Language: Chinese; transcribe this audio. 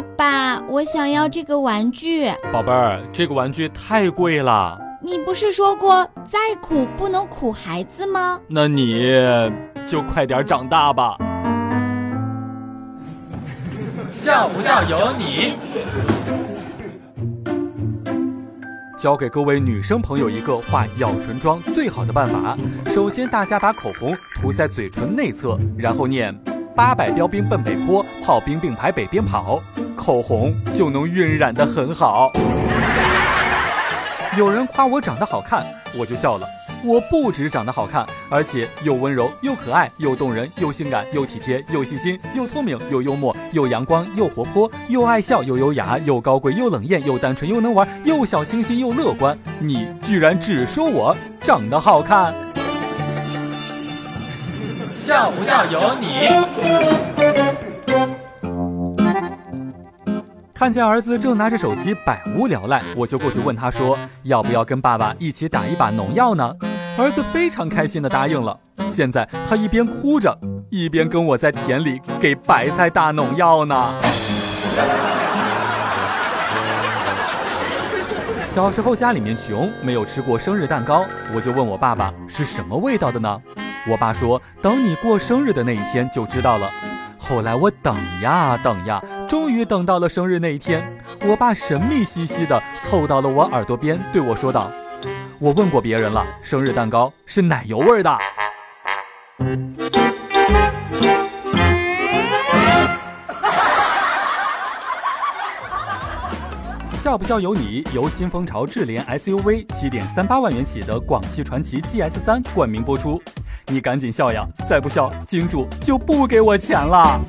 爸爸，我想要这个玩具。宝贝儿，这个玩具太贵了。你不是说过再苦不能苦孩子吗？那你就快点长大吧。笑不笑由你。教给各位女生朋友一个画咬唇妆最好的办法。首先，大家把口红涂在嘴唇内侧，然后念“八百标兵奔北坡，炮兵并排北边跑”，口红就能晕染得很好。有人夸我长得好看，我就笑了。我不止长得好看，而且又温柔又可爱又动人又性感又体贴又细心又聪明又幽默又阳光又活泼又爱笑又优雅又高贵又冷艳又单纯又能玩又小清新又乐观。你居然只说我长得好看，笑不笑由你。看见儿子正拿着手机百无聊赖，我就过去问他说：“要不要跟爸爸一起打一把农药呢？”儿子非常开心地答应了。现在他一边哭着，一边跟我在田里给白菜打农药呢。小时候家里面穷，没有吃过生日蛋糕，我就问我爸爸是什么味道的呢？我爸说：“等你过生日的那一天就知道了。”后来我等呀等呀，终于等到了生日那一天。我爸神秘兮兮的凑到了我耳朵边，对我说道：“我问过别人了，生日蛋糕是奶油味的。”笑不笑由你，由新风潮智联 SUV 七点三八万元起的广汽传祺 GS 三冠名播出。你赶紧笑呀！再不笑，金主就不给我钱了。